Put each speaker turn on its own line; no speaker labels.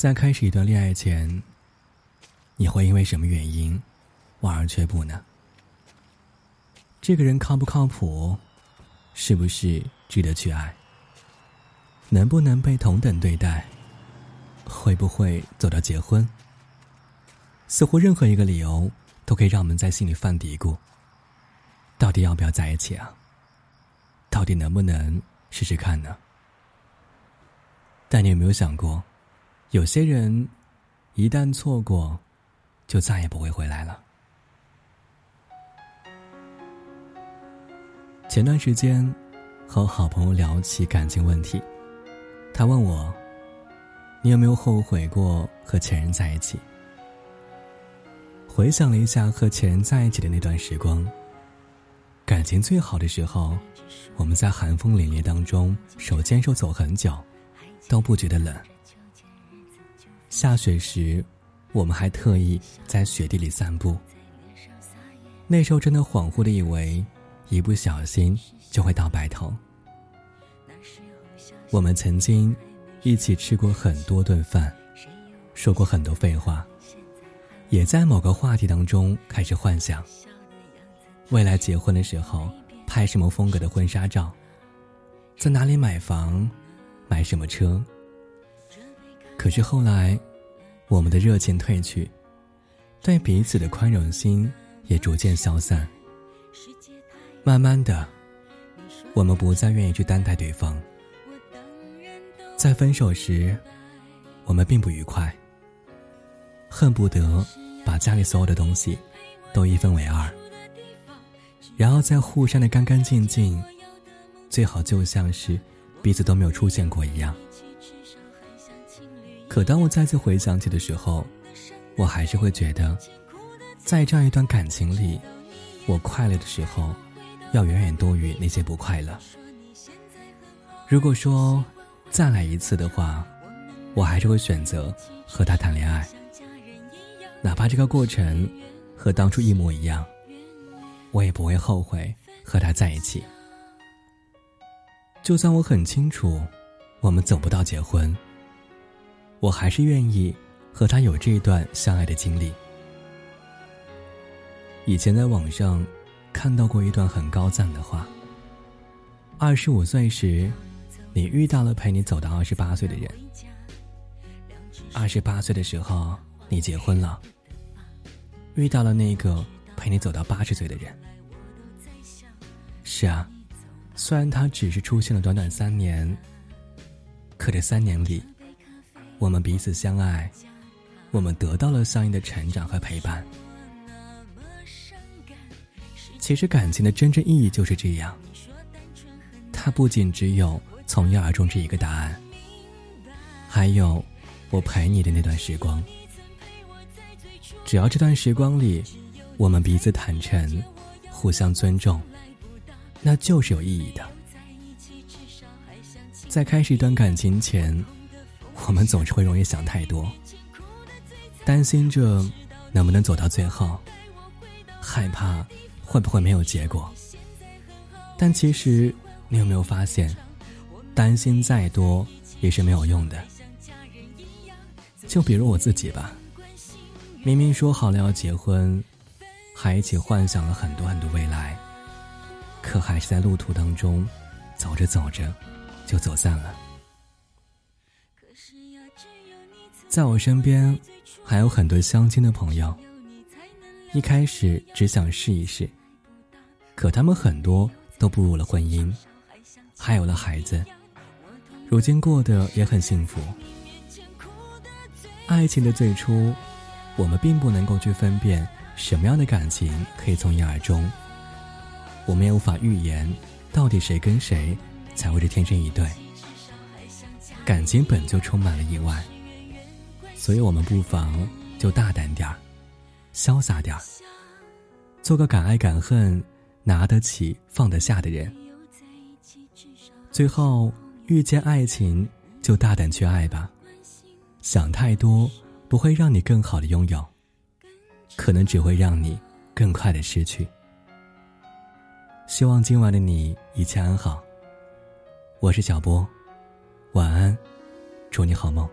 在开始一段恋爱前，你会因为什么原因望而却步呢？这个人靠不靠谱？是不是值得去爱？能不能被同等对待？会不会走到结婚？似乎任何一个理由都可以让我们在心里犯嘀咕：到底要不要在一起啊？到底能不能试试看呢？但你有没有想过，有些人一旦错过，就再也不会回来了。前段时间和好朋友聊起感情问题，他问我：“你有没有后悔过和前任在一起？”回想了一下和前任在一起的那段时光，感情最好的时候，我们在寒风凛冽当中手牵手走很久，都不觉得冷。下雪时，我们还特意在雪地里散步。那时候真的恍惚的以为，一不小心就会到白头。我们曾经一起吃过很多顿饭，说过很多废话。也在某个话题当中开始幻想，未来结婚的时候拍什么风格的婚纱照，在哪里买房，买什么车。可是后来，我们的热情褪去，对彼此的宽容心也逐渐消散。慢慢的，我们不再愿意去担待对方。在分手时，我们并不愉快。恨不得把家里所有的东西都一分为二，然后再互删的干干净净，最好就像是彼此都没有出现过一样。可当我再次回想起的时候，我还是会觉得，在这样一段感情里，我快乐的时候，要远远多于那些不快乐。如果说再来一次的话，我还是会选择和他谈恋爱。哪怕这个过程和当初一模一样，我也不会后悔和他在一起。就算我很清楚我们走不到结婚，我还是愿意和他有这段相爱的经历。以前在网上看到过一段很高赞的话：二十五岁时，你遇到了陪你走到二十八岁的人；二十八岁的时候。你结婚了，遇到了那个陪你走到八十岁的人。是啊，虽然他只是出现了短短三年，可这三年里，我们彼此相爱，我们得到了相应的成长和陪伴。其实感情的真正意义就是这样，它不仅只有从一而终这一个答案，还有我陪你的那段时光。只要这段时光里，我们彼此坦诚，互相尊重，那就是有意义的。在开始一段感情前，我们总是会容易想太多，担心着能不能走到最后，害怕会不会没有结果。但其实，你有没有发现，担心再多也是没有用的。就比如我自己吧。明明说好了要结婚，还一起幻想了很多很多未来，可还是在路途当中，走着走着，就走散了。在我身边，还有很多相亲的朋友，一开始只想试一试，可他们很多都步入了婚姻，还有了孩子，如今过得也很幸福。爱情的最初。我们并不能够去分辨什么样的感情可以从一而终，我们也无法预言到底谁跟谁才会是天生一对。感情本就充满了意外，所以我们不妨就大胆点儿，潇洒点儿，做个敢爱敢恨、拿得起放得下的人。最后遇见爱情，就大胆去爱吧，想太多。不会让你更好的拥有，可能只会让你更快的失去。希望今晚的你一切安好。我是小波，晚安，祝你好梦。